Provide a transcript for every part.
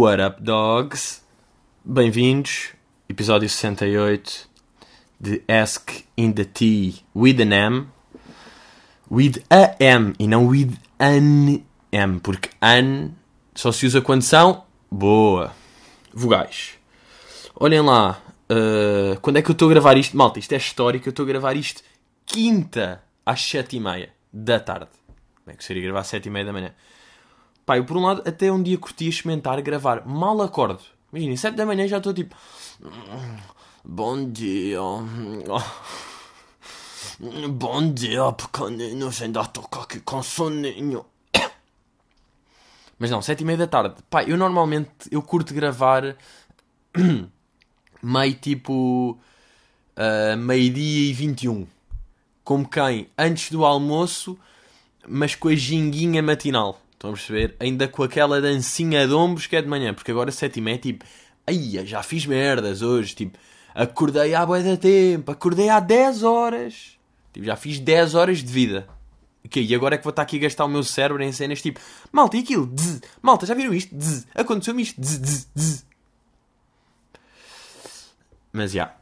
What up, dogs? Bem-vindos, episódio 68 de Ask in the Tea with an M. With a M e não with an M, porque an só se usa quando são boa. Vogais. Olhem lá, uh, quando é que eu estou a gravar isto? Malta, isto é histórico, eu estou a gravar isto quinta às sete e meia da tarde. Bem, que seria gravar às sete e meia da manhã. Pá, eu por um lado até um dia curti experimentar gravar. Mal acordo. Imaginem, 7 da manhã já estou tipo. Bom dia. Bom dia, pequeninos. Ainda estou aqui com soninho. Mas não, 7 e meia da tarde. Pá, eu normalmente eu curto gravar meio tipo. Uh, meio-dia e 21. Como quem? Antes do almoço, mas com a ginguinha matinal. Estão a perceber? Ainda com aquela dancinha de ombros que é de manhã, porque agora sete e meia é tipo, ai, já fiz merdas hoje, tipo, acordei há boa da tempo, acordei há 10 horas, tipo, já fiz 10 horas de vida. Okay, e agora é que vou estar aqui a gastar o meu cérebro em cenas tipo, malta, e aquilo? Malta, já viram isto? Aconteceu-me isto? Mas já. Yeah,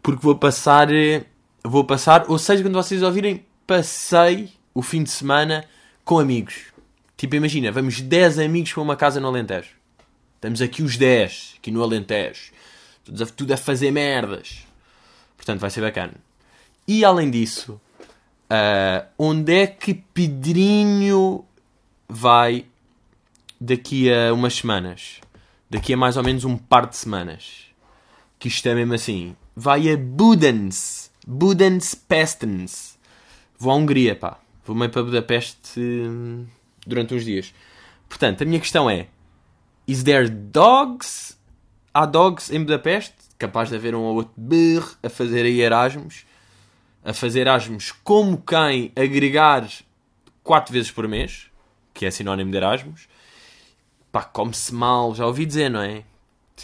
porque vou passar. Eh, vou passar, ou seja, quando vocês ouvirem, passei o fim de semana com amigos. Tipo, imagina, vamos 10 amigos para uma casa no Alentejo. Estamos aqui os 10, aqui no Alentejo. Tudo a, tudo a fazer merdas. Portanto, vai ser bacana. E além disso, uh, onde é que Pedrinho vai daqui a umas semanas? Daqui a mais ou menos um par de semanas. Que isto é mesmo assim. Vai a Budens. Budens Pestens. Vou à Hungria, pá. Vou meio para Budapeste. Durante uns dias. Portanto, a minha questão é: Is there dogs? Há dogs em Budapeste? Capaz de haver um ou outro a fazer aí Erasmus. A fazer Erasmus como quem agregar 4 vezes por mês, que é sinónimo de Erasmus. Pá, come-se mal, já ouvi dizer, não é?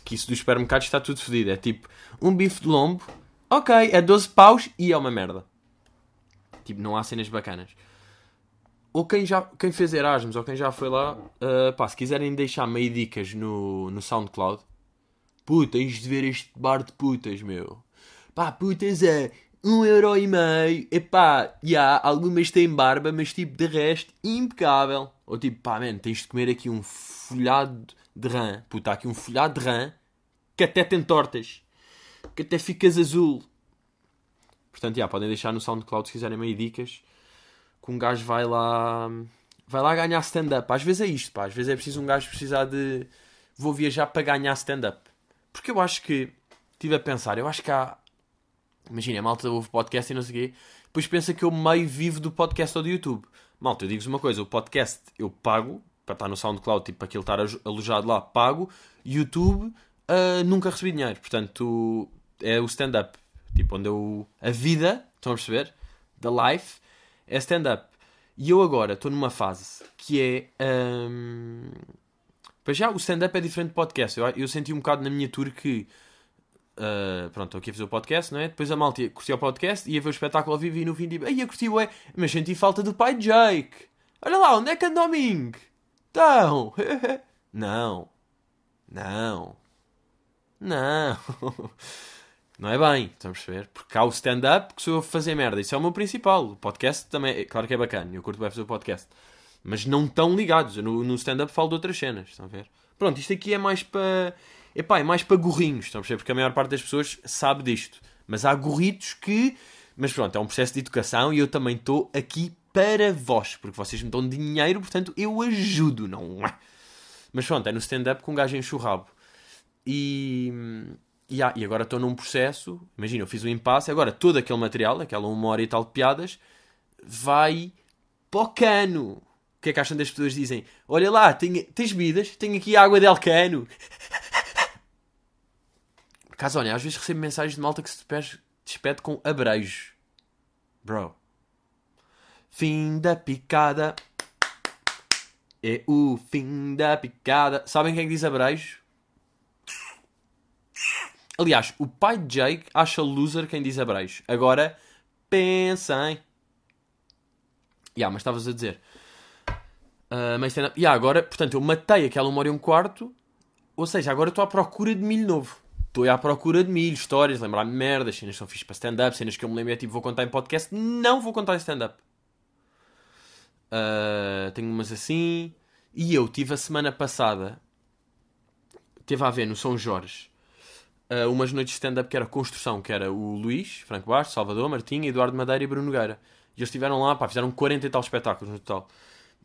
Que isso dos supermercados está tudo fodido. É tipo, um bife de lombo, ok, é 12 paus e é uma merda. Tipo, não há cenas bacanas ou quem, já, quem fez Erasmus ou quem já foi lá, uh, pá, se quiserem deixar meio dicas no, no SoundCloud, puta, tens de ver este bar de putas, meu. Pá, putas é um euro e meio. Epá, já, yeah, algumas têm barba, mas tipo, de resto, impecável. Ou tipo, pá, man, tens de comer aqui um folhado de rã. Puta, aqui um folhado de rã que até tem tortas. Que até ficas azul. Portanto, já, yeah, podem deixar no SoundCloud se quiserem meio dicas que um gajo vai lá vai lá ganhar stand-up. Às vezes é isto, pá. Às vezes é preciso um gajo precisar de vou viajar para ganhar stand-up. Porque eu acho que estive a pensar, eu acho que há imagina, a malta ouve podcast e não sei o quê, depois pensa que eu meio vivo do podcast ou do YouTube. Malta, eu digo-vos uma coisa, o podcast eu pago para estar no SoundCloud, tipo, para aquilo estar alojado lá, pago. YouTube, uh, nunca recebi dinheiro. Portanto, é o stand-up. Tipo, onde eu... A vida, estão a perceber? Da life é stand-up. E eu agora estou numa fase que é. Um... Para já, o stand-up é diferente do podcast. Eu, eu, senti um bocado na minha tour que. Uh, pronto, estou aqui a fazer o podcast, não é? Depois a malta curtiu o podcast, ia ver o espetáculo ao vivo e no fim tipo, ai, eu curti, ué, mas senti falta do pai Jake. Olha lá, onde é que anda o Ming? Então, não, não, não. Não é bem, estamos a perceber? Porque há o stand-up que sou eu a fazer merda. Isso é o meu principal. O podcast também, é, claro que é bacana. Eu curto bem fazer o podcast. Mas não tão ligados. No, no stand-up falo de outras cenas, estão a ver? Pronto, isto aqui é mais para. Epá, é mais para gorrinhos, estão a perceber? Porque a maior parte das pessoas sabe disto. Mas há gorritos que. Mas pronto, é um processo de educação e eu também estou aqui para vós. Porque vocês me dão dinheiro, portanto eu ajudo, não é? Mas pronto, é no stand-up com um gajo enche o rabo. E Yeah, e agora estou num processo, imagina, eu fiz um impasse, agora todo aquele material, aquela uma hora e tal de piadas, vai para o cano. O que é que acham das pessoas dizem? Olha lá, tenho, tens bebidas? Tenho aqui água de alcano. Por acaso, olha, às vezes recebo mensagens de malta que se despede com abrejo. Bro. Fim da picada. É o fim da picada. Sabem quem é que diz abrejo? Aliás, o pai de Jake acha loser quem diz abrejo. Agora, pensem. Yeah, mas estavas a dizer. Uh, mas yeah, agora, portanto, eu matei aquela uma hora e um quarto Ou seja, agora estou à procura de milho novo. Estou à procura de milho, histórias, lembrar-me merdas, cenas que são fixe para stand-up, cenas que eu me lembro é tipo, vou contar em podcast. Não vou contar em stand-up. Uh, tenho umas assim. E eu tive a semana passada, teve a ver no São Jorge, uh, umas noites de stand-up que era construção, que era o Luís, Franco Bastos, Salvador, Martinha, Eduardo Madeira e Bruno Nogueira. E eles estiveram lá, pá, fizeram 40 e tal espetáculos no total.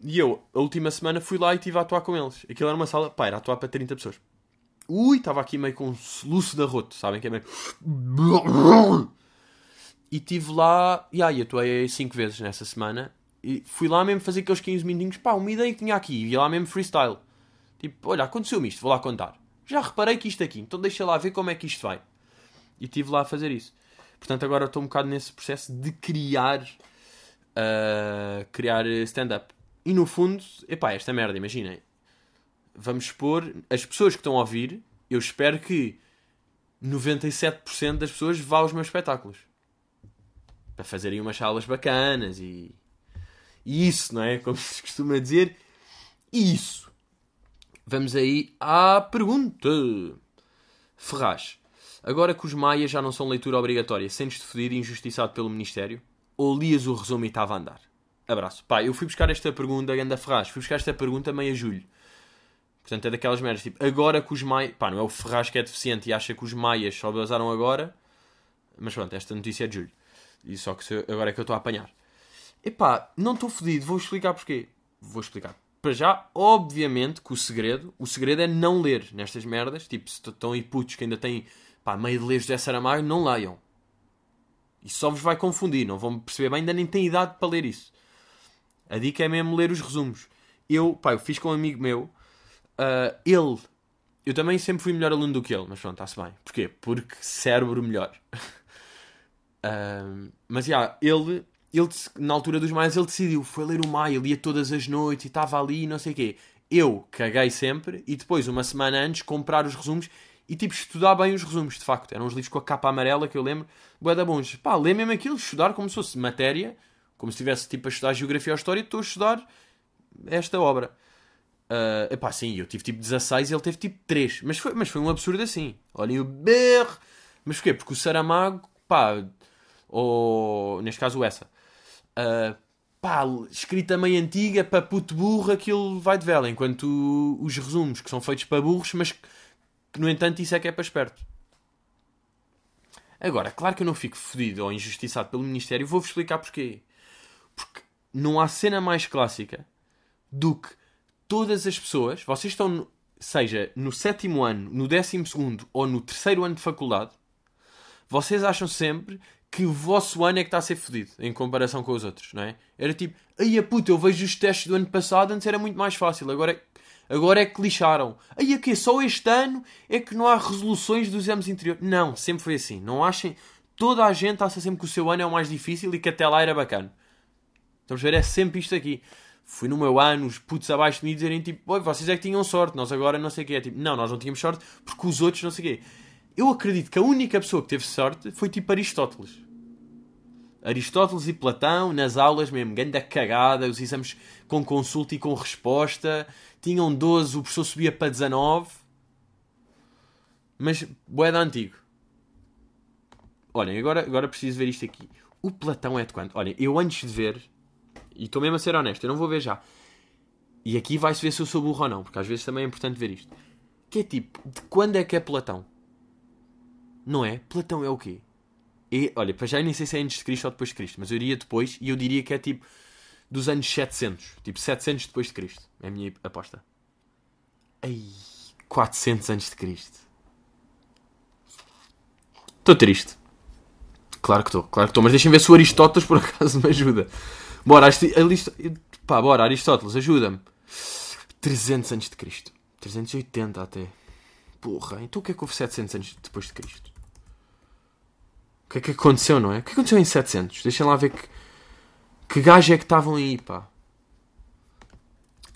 E eu, a última semana, fui lá e estive a atuar com eles. Aquilo era uma sala, pá, era atuar para 30 pessoas. Ui, estava aqui meio com um soluço de arroto, sabem que é meio... E estive lá, e aí atuei 5 vezes nessa semana. E fui lá mesmo fazer aqueles 15 minutinhos, pá, uma ideia que tinha aqui, e lá mesmo freestyle. Tipo, olha, aconteceu-me isto, vou lá contar. Já reparei que isto aqui, então deixa lá ver como é que isto vai. E estive lá a fazer isso. Portanto, agora estou um bocado nesse processo de criar, uh, criar stand-up. E no fundo, epá, esta merda, imaginem vamos expor as pessoas que estão a ouvir, eu espero que 97% das pessoas vá aos meus espetáculos. Para fazerem umas salas bacanas e, e isso, não é? Como se costuma dizer, isso. Vamos aí à pergunta. Ferraz. Agora que os maias já não são leitura obrigatória, sentes-te fodido e injustiçado pelo Ministério? Ou lias o resumo e estava a andar? Abraço. Pá, eu fui buscar esta pergunta, Ganda Ferraz, fui buscar esta pergunta meio a julho. Portanto, é daquelas merdas, tipo, agora que os maias... Pá, não é o Ferraz que é deficiente e acha que os maias só basaram agora. Mas pronto, esta notícia é de julho. E só que agora é que eu estou a apanhar. Epá, não estou fodido, vou explicar porquê. Vou explicar. Para já, obviamente que o segredo, o segredo é não ler nestas merdas. Tipo, se estão aí putos que ainda têm, pá, meio de ler José Saramago, não leiam. Isso só vos vai confundir, não vão perceber bem, ainda nem têm idade para ler isso. A dica é mesmo ler os resumos. Eu, pá, eu fiz com um amigo meu Uh, ele, eu também sempre fui melhor aluno do que ele, mas pronto, está-se bem. Porquê? Porque cérebro melhor. uh, mas já, yeah, ele, ele, na altura dos mais, ele decidiu, foi ler o Maia, lia todas as noites e estava ali e não sei o quê. Eu caguei sempre e depois, uma semana antes, comprar os resumos e tipo estudar bem os resumos, de facto. Eram uns livros com a capa amarela que eu lembro, bué da bons. Pá, lê mesmo aquilo, estudar como se fosse matéria, como se estivesse tipo a estudar Geografia ou História, estou a estudar esta obra. Uh, epá, sim, eu tive tipo 16 e ele teve tipo 3. Mas foi, mas foi um absurdo assim. Olhem o berro. Mas porquê? Porque o Saramago, pá, ou neste caso essa, uh, pá, escrita meio antiga para puto burro, aquilo vai de vela. Enquanto os resumos que são feitos para burros, mas que, no entanto isso é que é para esperto. Agora, claro que eu não fico fodido ou injustiçado pelo Ministério, vou-vos explicar porquê. Porque não há cena mais clássica do que todas as pessoas, vocês estão, seja no sétimo ano, no décimo segundo ou no terceiro ano de faculdade, vocês acham sempre que o vosso ano é que está a ser fodido em comparação com os outros, não é? Era tipo, ai a puta, eu vejo os testes do ano passado, antes era muito mais fácil, agora é, agora é que lixaram. Aí a quê? Só este ano é que não há resoluções dos exames interiores. Não, sempre foi assim. Não achem. Toda a gente acha sempre que o seu ano é o mais difícil e que até lá era bacana. Estamos a ver? É sempre isto aqui fui no meu ano, os putos abaixo de mim dizerem tipo, vocês é que tinham sorte, nós agora não sei o quê. É tipo, não, nós não tínhamos sorte porque os outros não sei o quê. Eu acredito que a única pessoa que teve sorte foi tipo Aristóteles. Aristóteles e Platão, nas aulas mesmo, ganda cagada, os exames com consulta e com resposta. Tinham 12, o professor subia para 19. Mas, boeda antigo. Olhem, agora, agora preciso ver isto aqui. O Platão é de quanto? Olhem, eu antes de ver, e estou mesmo a ser honesto, eu não vou ver já. E aqui vai-se ver se eu sou burro ou não, porque às vezes também é importante ver isto. Que é tipo, de quando é que é Platão? Não é? Platão é o quê? E, olha, para já nem sei se é antes de Cristo ou depois de Cristo, mas eu iria depois e eu diria que é tipo dos anos 700. Tipo 700 depois de Cristo. É a minha aposta. Ai, 400 antes de Cristo. Estou triste. Claro que estou, claro que estou. Mas deixem ver se o Aristóteles por acaso me ajuda. Bora, Arist... Pá, bora, Aristóteles, ajuda-me. 300 antes de Cristo. 380 até. Porra, então o que é que houve 700 anos depois de Cristo? Que é que aconteceu, não é? O que aconteceu em 700? Deixem lá ver que... Que gajo é que estavam aí, pá.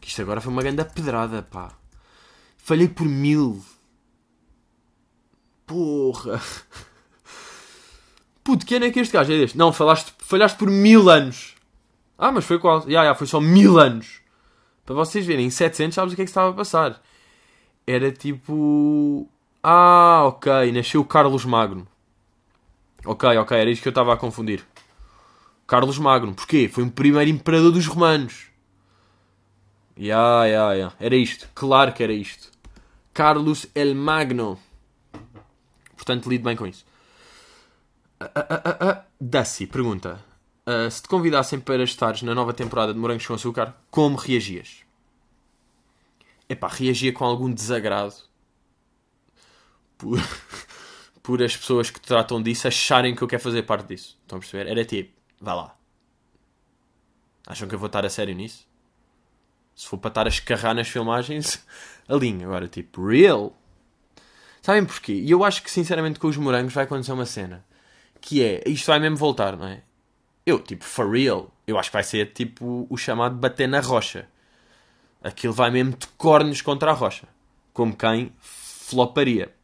Isto agora foi uma grande pedrada, pá. Falhei por mil. Porra. Puto, que ano é que este gajo é deste? Não, falaste, falhaste por mil anos. Ah, mas foi qual? Já, já, foi só mil anos. Para vocês verem, em 700 sabes o que é que estava a passar. era tipo. Ah, ok, nasceu Carlos Magno. Ok, ok, era isto que eu estava a confundir. Carlos Magno, porquê? Foi o primeiro imperador dos romanos. Ya, ya, ya. Era isto. Claro que era isto. Carlos el Magno. Portanto, lido bem com isso. Uh, uh, uh, pergunta: se te convidassem para estares na nova temporada de Morangos com Açúcar, como reagias? Epá, reagia com algum desagrado por, por as pessoas que tratam disso acharem que eu quero fazer parte disso. Estão a perceber? Era tipo, vá lá. Acham que eu vou estar a sério nisso? Se for para estar a escarrar nas filmagens, alinho. Agora, tipo, real? Sabem porquê? E eu acho que, sinceramente, com os morangos vai acontecer uma cena. Que é, isto vai mesmo voltar, não é? Eu, tipo, for real, eu acho que vai ser, tipo, o chamado bater na rocha. Aquilo vai mesmo de cornos contra a rocha. Como quem floparia.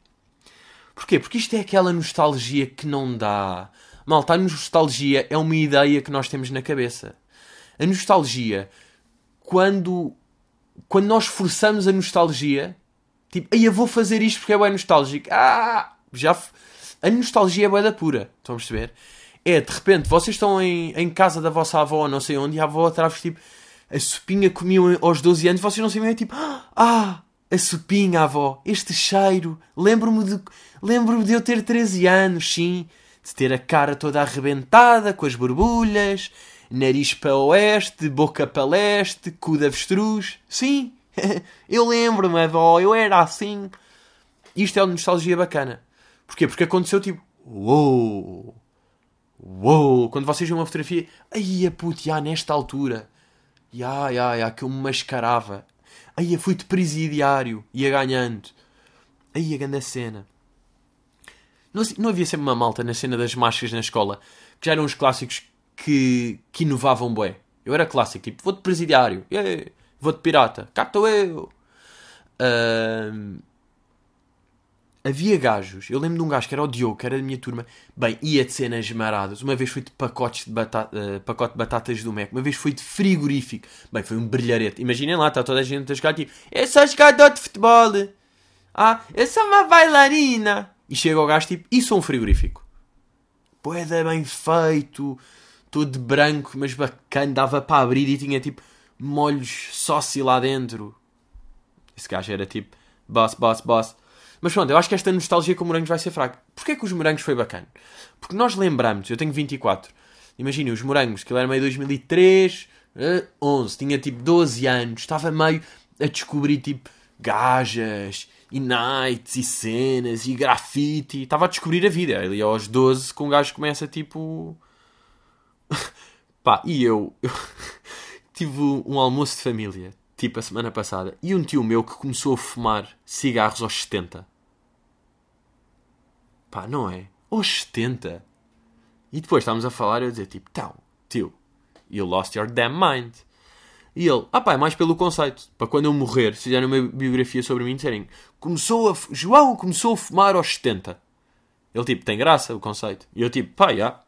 Porquê? Porque isto é aquela nostalgia que não dá. Malta, a nostalgia é uma ideia que nós temos na cabeça. A nostalgia quando, quando nós forçamos a nostalgia, tipo, aí eu vou fazer isto porque é bem nostálgico. Ah, já. A nostalgia é boa da pura. Estão a perceber? É, de repente, vocês estão em, em casa da vossa avó, não sei onde, e a avó atrás, tipo, a sopinha comiam aos 12 anos, vocês não sabem, é tipo, ah, a sopinha, avó, este cheiro, lembro-me de, lembro de eu ter 13 anos, sim, de ter a cara toda arrebentada, com as borbulhas, nariz para oeste, boca para leste, cu de avestruz. Sim, eu lembro-me, avó, eu era assim. Isto é uma nostalgia bacana. Porquê? Porque aconteceu tipo, uou, uou, quando vocês viram uma fotografia, ai a puto, já nesta altura, já, já, já, que eu me mascarava, ai fui-te presidiário, ia ganhando, ai a grande cena. Não, não havia sempre uma malta na cena das máscaras na escola, que já eram os clássicos que, que inovavam bué. Eu era clássico, tipo, vou-te presidiário, yeah, vou-te pirata, cá estou eu. Uh, havia gajos, eu lembro de um gajo que era o Diogo, que era da minha turma, bem, ia de cenas maradas. Uma vez foi de pacotes de batata, uh, pacote de batatas do Mac, uma vez foi de frigorífico, bem, foi um brilharete. Imaginem lá, está toda a gente a jogar tipo, eu sou jogador de futebol, ah, eu sou uma bailarina. E chega o gajo tipo, e sou um frigorífico. Poeda bem feito, todo branco, mas bacana, dava para abrir e tinha tipo molhos sócio lá dentro. Esse gajo era tipo boss, boss, boss. Mas pronto, eu acho que esta nostalgia com morangos vai ser fraca. Porquê que os morangos foi bacana? Porque nós lembramos, eu tenho 24, imaginem os morangos, que era meio 2003, 11, tinha tipo 12 anos, estava meio a descobrir tipo gajas e nights e cenas e grafite, estava a descobrir a vida. Ele aos 12 com um gajo começa tipo Pá, e eu, eu tive um almoço de família, tipo a semana passada, e um tio meu que começou a fumar cigarros aos 70. Pá, não é? Aos 70. E depois estávamos a falar e eu a dizer tipo, então, tio, you lost your damn mind. E ele, ah pá, é mais pelo conceito. Para quando eu morrer, se fizerem uma biografia sobre mim, disserem, começou a, João começou a fumar aos 70. Ele tipo, tem graça o conceito. E eu tipo, pá, já,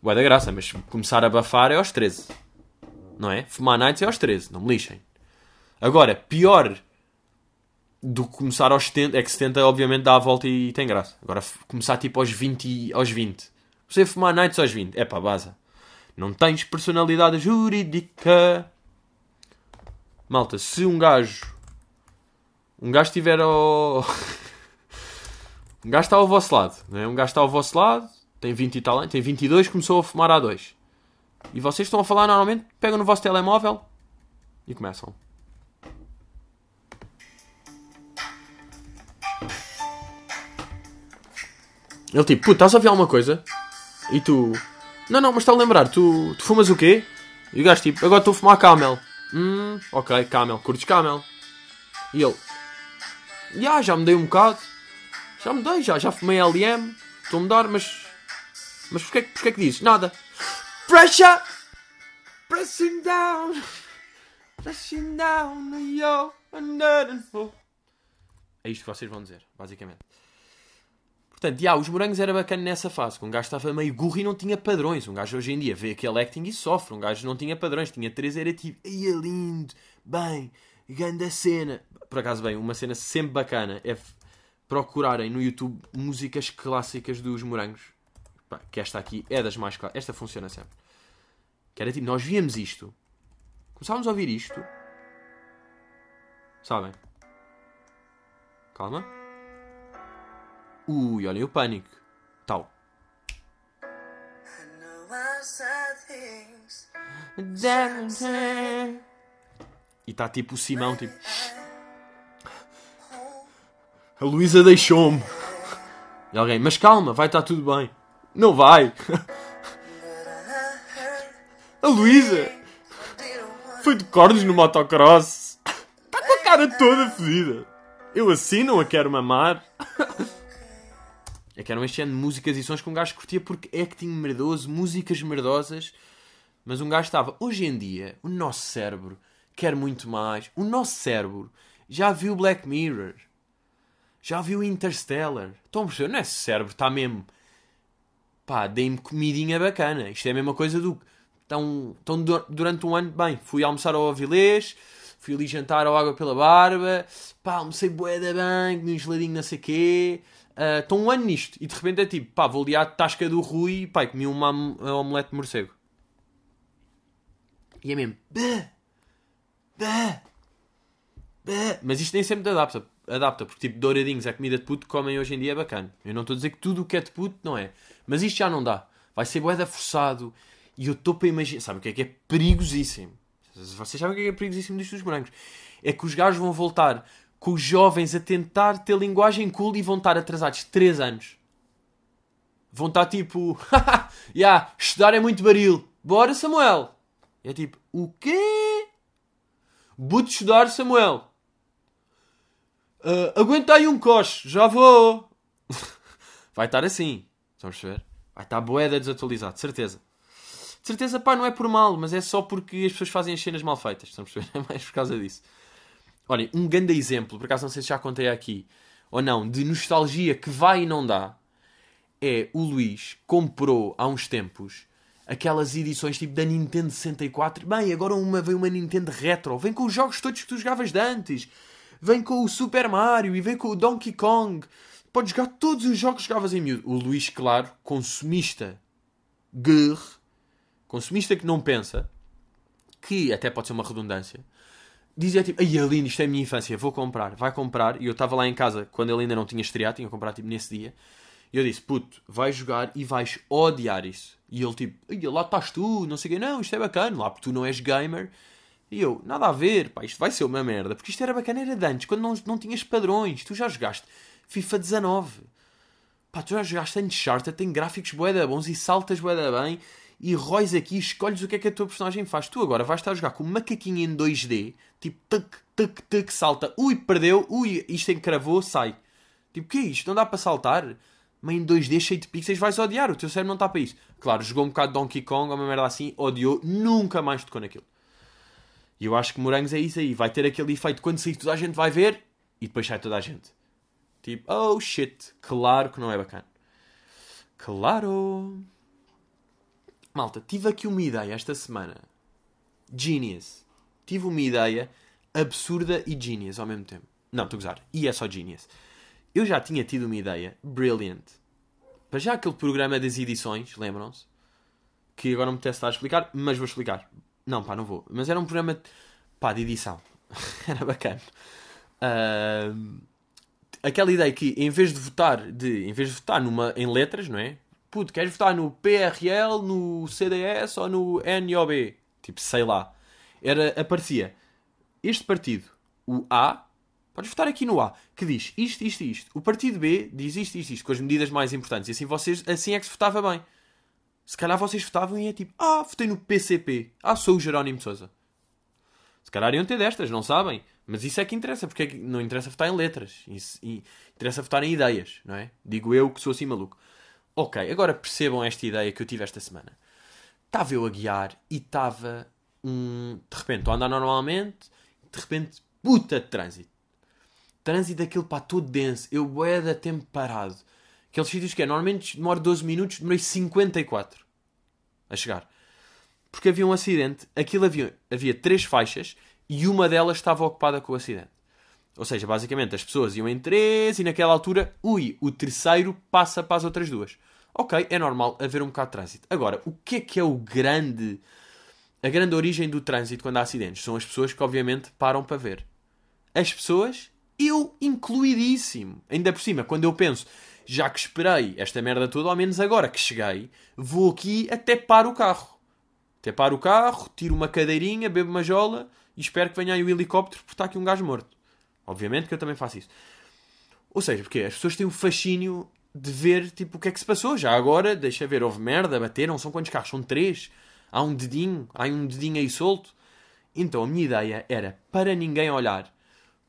Boa da graça, mas começar a bafar é aos 13. Não é? Fumar nights é aos 13, não me lixem. Agora, pior do que começar aos 70, é que 70 obviamente dá a volta e tem graça. Agora, começar tipo aos 20, aos 20. Você fumar nights aos 20, é pá, baza. Não tens personalidade jurídica. Malta, se um gajo. Um gajo estiver ao. um gajo está ao vosso lado, não é? Um gajo está ao vosso lado, tem 20 e tal tem 22, começou a fumar há dois. E vocês estão a falar normalmente, pegam no vosso telemóvel e começam. Ele tipo, puto, estás a ouvir alguma coisa? E tu, não, não, mas está a lembrar, tu, tu fumas o quê? E o gajo tipo, agora estou a fumar camel. Hum, ok, camel, curtes camel. E ele, já, já me dei um bocado. Já me dei, já, já fumei LM. Estou a mudar, mas mas porquê, porquê que dizes? Nada. Pressure! Pressing down! Pressing down, yo, É isto que vocês vão dizer, basicamente. Portanto, já, os morangos era bacana nessa fase, que um gajo estava meio burro e não tinha padrões. Um gajo hoje em dia vê aquele acting e sofre. Um gajo não tinha padrões, tinha três, era tipo, ia lindo, bem, Ganda cena. Por acaso, bem, uma cena sempre bacana é procurarem no YouTube músicas clássicas dos morangos. Que esta aqui é das mais clássicas. Esta funciona sempre. Que era tipo, nós víamos isto. Começávamos a ouvir isto. Sabem? Calma. Ui, olhem o pânico. Tal. E está tipo o Simão, tipo. A Luísa deixou-me. E alguém, mas calma, vai estar tudo bem. Não vai. A Luísa foi de cornos no motocross. Está com a cara toda fedida. Eu assim não a quero mamar. É que eram este ano de músicas e sons que um gajo curtia porque é acting merdoso, músicas merdosas. Mas um gajo estava. Hoje em dia, o nosso cérebro quer muito mais. O nosso cérebro já viu Black Mirror. Já viu Interstellar. Estão a perceber? O nosso cérebro está mesmo. Pá, dei-me comidinha bacana. Isto é a mesma coisa do. Estão, estão du- durante um ano. Bem, fui almoçar ao Avilés. Fui ali jantar ao Água pela Barba. Pá, almocei bué da bem. Comi um geladinho não sei quê. Ah, Estão um ano nisto. E de repente é tipo, pá, vou ali à tasca do Rui. Pá, e comi uma omelete de morcego. E é mesmo. Bah, bah, bah. Mas isto nem sempre adapta. Adapta, porque tipo, douradinhos, a comida de puto que comem hoje em dia é bacana. Eu não estou a dizer que tudo o que é de puto não é. Mas isto já não dá. Vai ser boeda forçado. E eu estou para imaginar. Sabe o que é que é perigosíssimo? Vocês sabem o que é que é perigosíssimo disto dos brancos? É que os gajos vão voltar com os jovens a tentar ter linguagem cool e vão estar atrasados 3 anos. Vão estar tipo. Ya, estudar é muito baril. Bora, Samuel. É tipo, o quê? Vou-te estudar, Samuel. Ah, aguenta aí um coche, já vou. Vai estar assim. Estão a perceber? Vai estar boeda desatualizado, de certeza. De certeza, pá, não é por mal, mas é só porque as pessoas fazem as cenas mal feitas. Estão a perceber? É mais por causa disso. Olhem, um grande exemplo, por acaso não sei se já contei aqui ou não, de nostalgia que vai e não dá, é o Luís comprou há uns tempos aquelas edições tipo da Nintendo 64. Bem, agora uma vem uma Nintendo Retro, vem com os jogos todos que tu jogavas de antes, vem com o Super Mario e vem com o Donkey Kong. Podes jogar todos os jogos que jogavas em miúdo. O Luís, claro, consumista, guerre, consumista que não pensa, que até pode ser uma redundância, dizia tipo, ai Aline, isto é a minha infância, vou comprar, vai comprar. E eu estava lá em casa quando ele ainda não tinha estreado, tinha comprado tipo nesse dia. E eu disse, puto, vais jogar e vais odiar isso. E ele tipo, lá estás tu, não sei o quê, não, isto é bacana, lá porque tu não és gamer. E eu, nada a ver, pá, isto vai ser uma merda, porque isto era bacana, era de antes, quando não, não tinhas padrões, tu já jogaste FIFA 19. Pá, tu já jogaste Uncharted, tem gráficos bué bons e saltas bué bem e róis aqui escolhes o que é que a tua personagem faz. Tu agora vais estar a jogar com um macaquinho em 2D, tipo, tuc, tuc, tuc, salta, ui, perdeu, ui, isto encravou, sai. Tipo, que é isto? Não dá para saltar? Mas em 2D cheio de pixels vais odiar, o teu cérebro não está para isso. Claro, jogou um bocado Donkey Kong uma merda assim, odiou, nunca mais tocou naquilo. E eu acho que Morangos é isso aí, vai ter aquele efeito quando sair toda a gente vai ver e depois sai toda a gente. Tipo, oh shit, claro que não é bacana. Claro. Malta, tive aqui uma ideia esta semana. Genius. Tive uma ideia absurda e genius ao mesmo tempo. Não, estou a gozar. E é só genius. Eu já tinha tido uma ideia brilliant. Para já aquele programa das edições, lembram-se? Que agora não me estar a explicar, mas vou explicar. Não, pá, não vou. Mas era um programa, pá, de edição. era bacana. Ahm, aquela ideia que em vez de votar de em vez de votar numa em letras não é puto queres votar no PRL no CDS ou no NOB tipo sei lá era aparecia este partido o A podes votar aqui no A que diz isto isto e isto o partido B diz isto isto isto com as medidas mais importantes e assim vocês assim é que se votava bem se calhar vocês votavam e é tipo ah votei no PCP ah sou o Jerónimo de Sousa se calhar iam ter destas, não sabem. Mas isso é que interessa, porque é não interessa votar em letras. E interessa votar em ideias, não é? Digo eu que sou assim maluco. Ok, agora percebam esta ideia que eu tive esta semana. Estava eu a guiar e estava um. De repente, estou a andar normalmente, de repente, puta de trânsito. Trânsito daquele pá todo denso. Eu bué da tempo parado. Aqueles sítios que é, normalmente demora 12 minutos, demorei 54 a chegar porque havia um acidente, aquilo havia, havia três faixas, e uma delas estava ocupada com o acidente. Ou seja, basicamente as pessoas iam em três e naquela altura, ui, o terceiro passa para as outras duas. Ok, é normal haver um bocado de trânsito. Agora, o que é que é o grande. A grande origem do trânsito quando há acidentes? São as pessoas que, obviamente, param para ver. As pessoas, eu incluidíssimo. Ainda por cima, quando eu penso, já que esperei esta merda toda, ao menos agora que cheguei, vou aqui até para o carro. Até paro o carro, tiro uma cadeirinha, bebo uma jola e espero que venha aí o helicóptero porque está aqui um gajo morto. Obviamente que eu também faço isso. Ou seja, porque as pessoas têm o fascínio de ver tipo, o que é que se passou. Já agora, deixa ver, houve merda, bateram, são quantos carros? São três. Há um dedinho, há um dedinho aí solto. Então a minha ideia era, para ninguém olhar,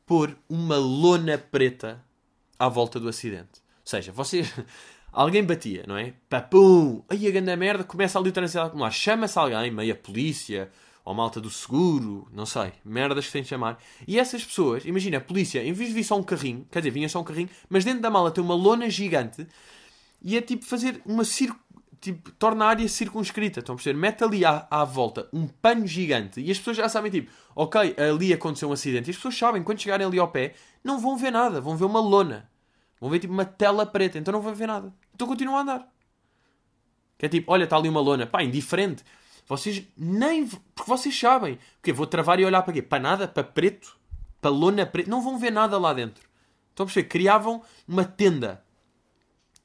pôr uma lona preta à volta do acidente. Ou seja, vocês. Alguém batia, não é? Papum! Aí a grande merda começa ali o trânsito a acumular. Chama-se alguém, meia polícia, ou malta do seguro, não sei. Merdas que tem de chamar. E essas pessoas, imagina, a polícia, em vez de vir só um carrinho, quer dizer, vinha só um carrinho, mas dentro da mala tem uma lona gigante e é tipo fazer uma circo. Tipo, torna a área circunscrita. Estão a perceber? Mete ali à, à volta um pano gigante e as pessoas já sabem, tipo, ok, ali aconteceu um acidente. E as pessoas sabem, quando chegarem ali ao pé, não vão ver nada, vão ver uma lona. Vão ver tipo uma tela preta, então não vão ver nada. Então continuam a andar. Que é tipo, olha, está ali uma lona. Pá, indiferente. Vocês nem. Porque vocês sabem. Porque vou travar e olhar para quê? Para nada? Para preto? Para lona preta? Não vão ver nada lá dentro. Estão a perceber? Criavam uma tenda.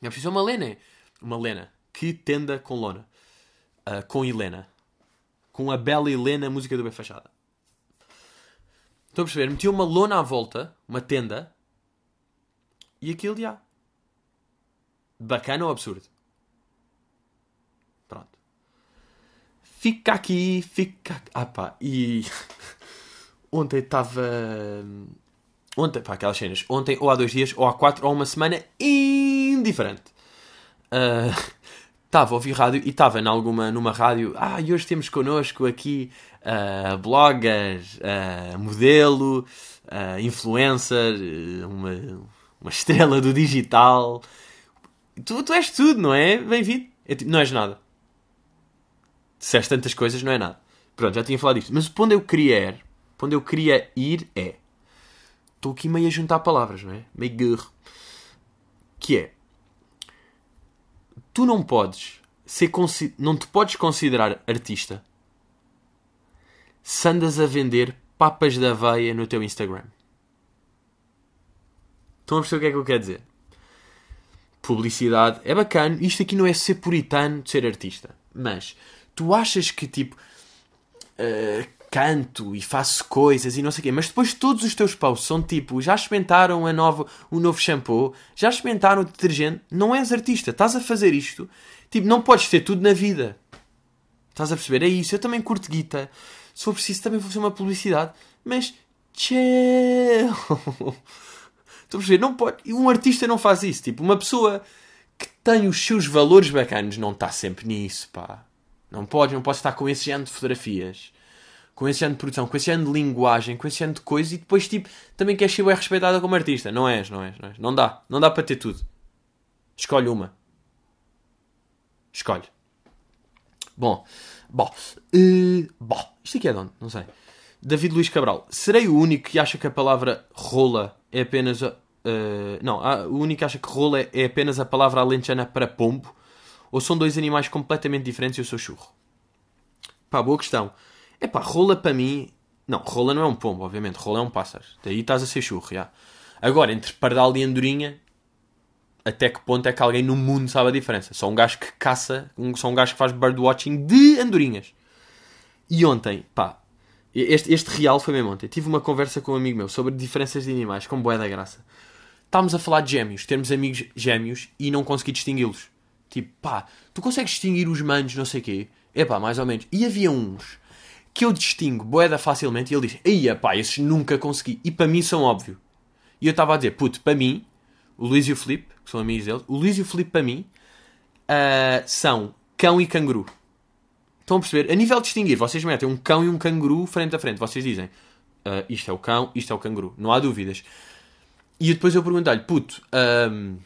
É preciso uma lena. Uma lena. Que tenda com lona? Ah, com Helena. Com a bela Helena, música do Bem Fachada. Estão a perceber? Metiam uma lona à volta, uma tenda, e aquilo já. Bacana ou absurdo? Pronto. Fica aqui, fica. Ah pá, e. Ontem estava. Ontem, pá, aquelas cenas. Ontem, ou há dois dias, ou há quatro, ou há uma semana indiferente. Estava a ouvir rádio e estava numa rádio. Ah, e hoje temos connosco aqui ah, bloggers, ah, modelo, ah, influencer, uma, uma estrela do digital. Tu, tu és tudo, não é? Bem-vindo. É tipo, não és nada. Se és tantas coisas, não é nada. Pronto, já tinha falado disto. Mas onde eu queria ir, onde eu queria ir é. Estou aqui meio a juntar palavras, não é? Meio guerro. Que é. Tu não podes ser. Não te podes considerar artista se andas a vender papas da aveia no teu Instagram. Estão a perceber o que é que eu quero dizer? Publicidade é bacana. Isto aqui não é ser puritano de ser artista. Mas tu achas que tipo. uh, canto e faço coisas e não sei o quê, mas depois todos os teus posts são tipo, já experimentaram a nova, o novo shampoo, já experimentaram o detergente, não és artista, estás a fazer isto, tipo, não podes ter tudo na vida. Estás a perceber? É isso, eu também curto guita, se for preciso também vou fazer uma publicidade, mas chill. Estou a perceber? Não pode, um artista não faz isso, tipo, uma pessoa que tem os seus valores bacanos não está sempre nisso, pá. Não pode, não pode estar com esse género de fotografias com esse género de produção, com esse género de linguagem, com esse género de coisas e depois, tipo, também queres ser bem respeitada como artista. Não és, não és, não és. Não dá. Não dá para ter tudo. Escolhe uma. Escolhe. Bom. Bom. eh, bom. Isto aqui é de onde? Não sei. David Luís Cabral. Serei o único que acha que a palavra rola é apenas... a- eh, não, ah, o único que acha que rola é, é apenas a palavra alentejana para pombo? Ou são dois animais completamente diferentes e eu sou churro? Pá, boa questão. É pá, rola para mim. Não, rola não é um pombo, obviamente. Rola é um pássaro. Daí estás a ser churro, já. Agora, entre pardal e andorinha, até que ponto é que alguém no mundo sabe a diferença? Só um gajo que caça, só um gajo que faz birdwatching de andorinhas. E ontem, pá, este, este real foi mesmo ontem. Tive uma conversa com um amigo meu sobre diferenças de animais, com boé da graça. Estávamos a falar de gêmeos, termos amigos gêmeos e não consegui distingui-los. Tipo, pá, tu consegues distinguir os manos, não sei quê? É pá, mais ou menos. E havia uns que eu distingo boeda facilmente e ele diz, eia pá, esses nunca consegui. E para mim são óbvio. E eu estava a dizer, puto, para mim, o Luís e o Filipe, que são amigos dele, o Luís e o Filipe para mim ah, são cão e canguru. Estão a perceber? A nível de distinguir, vocês metem um cão e um canguru frente a frente. Vocês dizem, ah, isto é o cão, isto é o canguru. Não há dúvidas. E depois eu pergunto-lhe, puto, ahm,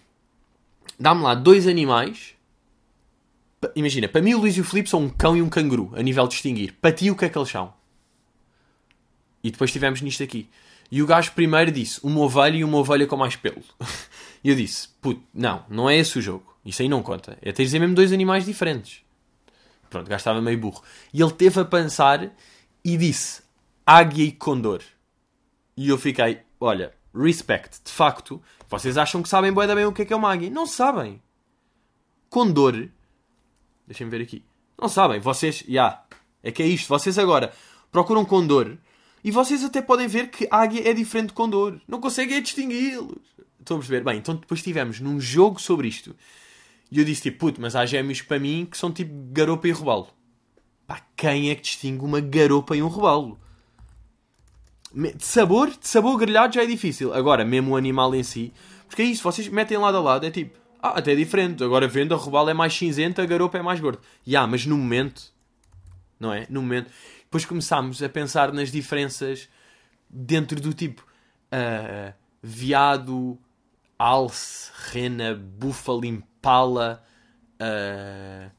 dá-me lá dois animais. Imagina, para mim o Luís e o Filipe são um cão e um canguru, a nível de distinguir. Para ti o que é que eles são? E depois tivemos nisto aqui. E o gajo primeiro disse uma ovelha e uma ovelha com mais pelo. E eu disse, puto, não, não é esse o jogo. Isso aí não conta. É ter mesmo dois animais diferentes. Pronto, o gajo estava meio burro. E ele teve a pensar e disse águia e condor. E eu fiquei, olha, respect, de facto, vocês acham que sabem bem, bem o que é que é uma águia? Não sabem. Condor, deixem-me ver aqui. Não sabem, vocês, já, yeah, é que é isto. Vocês agora procuram condor e vocês até podem ver que águia é diferente de condor. Não conseguem distingui-los. Estão a perceber? Bem, então depois estivemos num jogo sobre isto. E eu disse tipo, puto, mas há gêmeos para mim que são tipo garopa e robalo. Pá, quem é que distingue uma garopa e um robalo? De sabor, de sabor grelhado já é difícil. Agora, mesmo o animal em si. Porque é isso, vocês metem lado a lado, é tipo, ah, até é diferente. Agora vendo, a robalo é mais cinzenta, a garopa é mais gorda. Ya, yeah, mas no momento, não é? No momento. Depois começámos a pensar nas diferenças dentro do tipo uh, veado, alce, rena, búfalo, impala, uh,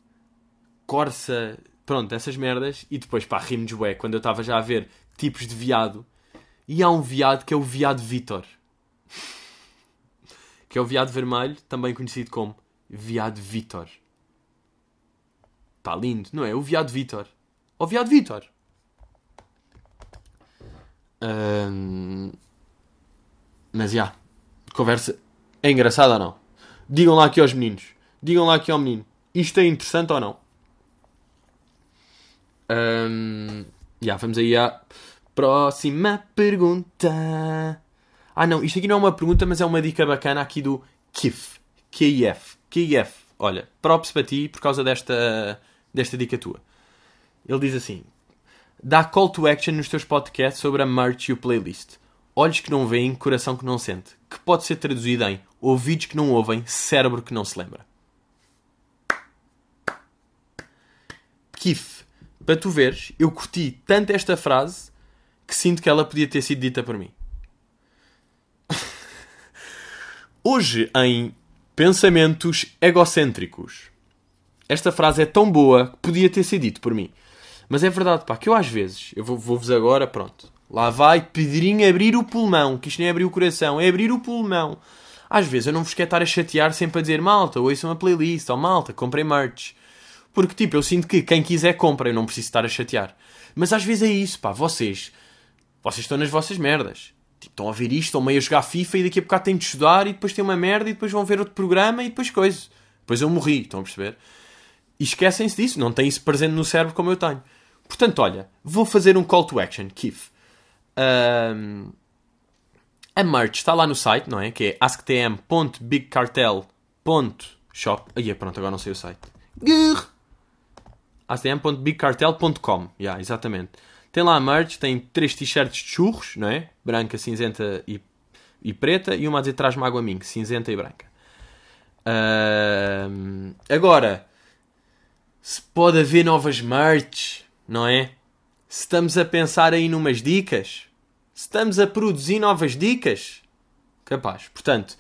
corça, pronto, essas merdas. E depois, pá, rimos bué, quando eu estava já a ver tipos de veado. E há um veado que é o veado Vitor. Que é o veado vermelho, também conhecido como veado Vitor. Pá, lindo, não é? O veado Vitor. O veado Vitor. Um... Mas, já, yeah, conversa é engraçado ou não? Digam lá aqui aos meninos. Digam lá aqui ao menino. Isto é interessante ou não? Um, já, vamos aí à próxima pergunta. Ah não, isto aqui não é uma pergunta, mas é uma dica bacana aqui do KIF. KIF. KIF. Olha, props para ti por causa desta, desta dica tua. Ele diz assim: Dá call to action nos teus podcasts sobre a merch e o playlist. Olhos que não veem, coração que não sente. Que pode ser traduzido em ouvidos que não ouvem, cérebro que não se lembra. Kif. Para tu veres, eu curti tanto esta frase que sinto que ela podia ter sido dita por mim. Hoje, em Pensamentos Egocêntricos, esta frase é tão boa que podia ter sido dito por mim. Mas é verdade, pá, que eu às vezes, eu vou-vos agora, pronto, lá vai Pedrinho abrir o pulmão, que isto nem é abrir o coração, é abrir o pulmão. Às vezes eu não vos quero estar a chatear sempre a dizer malta, ouçam uma playlist, ou malta, comprem merch. Porque, tipo, eu sinto que quem quiser compra, eu não preciso estar a chatear. Mas às vezes é isso, pá, vocês, vocês estão nas vossas merdas. Estão a ver isto, estão meio a jogar FIFA e daqui a bocado têm de estudar e depois tem uma merda e depois vão ver outro programa e depois coisa. Depois eu morri, estão a perceber? E esquecem-se disso, não têm isso presente no cérebro como eu tenho. Portanto, olha, vou fazer um call to action, Keith. Um, a merch está lá no site, não é? Que é asktm.bigcartel.shop. Aí, pronto, agora não sei o site. asktm.bigcartel.com. Yeah, exatamente. Tem lá a merch, tem três t-shirts de churros, não é? Branca, cinzenta e, e preta. E uma a dizer traz-me água a mim, cinzenta e branca. Uh, agora, se pode haver novas merch, não é? Se estamos a pensar aí numas dicas, se estamos a produzir novas dicas, capaz. Portanto,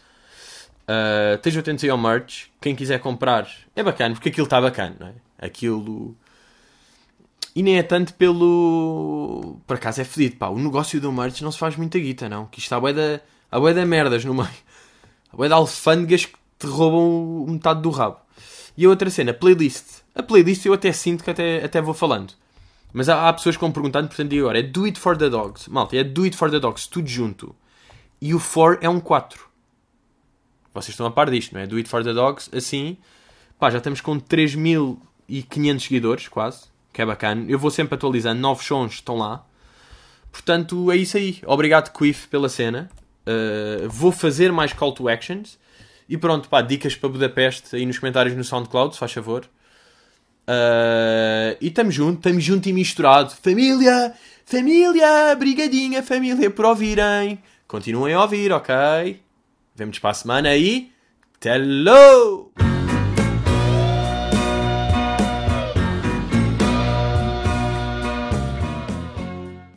uh, estejam atentos aí ao merch. Quem quiser comprar, é bacana, porque aquilo está bacana, não é? Aquilo. E nem é tanto pelo. Por acaso é fedido, pá. O negócio do merch não se faz muita guita, não. Que isto há bué da, há bué da merdas no meio. Há de alfândegas que te roubam metade do rabo. E a outra cena, playlist. A playlist eu até sinto que até, até vou falando. Mas há, há pessoas que vão perguntando, portanto, digo agora, é Do It For The Dogs. Malta, é Do It For The Dogs, tudo junto. E o for é um 4. Vocês estão a par disto, não é? Do It For The Dogs, assim, pá, já estamos com 3.500 seguidores, quase, que é bacana. Eu vou sempre atualizando, novos sons estão lá. Portanto, é isso aí. Obrigado, Quiff, pela cena. Uh, vou fazer mais call to actions. E pronto, pá, dicas para Budapeste aí nos comentários no SoundCloud, se faz favor. Uh, e estamos juntos, estamos juntos e misturado. Família, família, brigadinha, família, por ouvirem. Continuem a ouvir, ok? Vemos para a semana aí. Hello!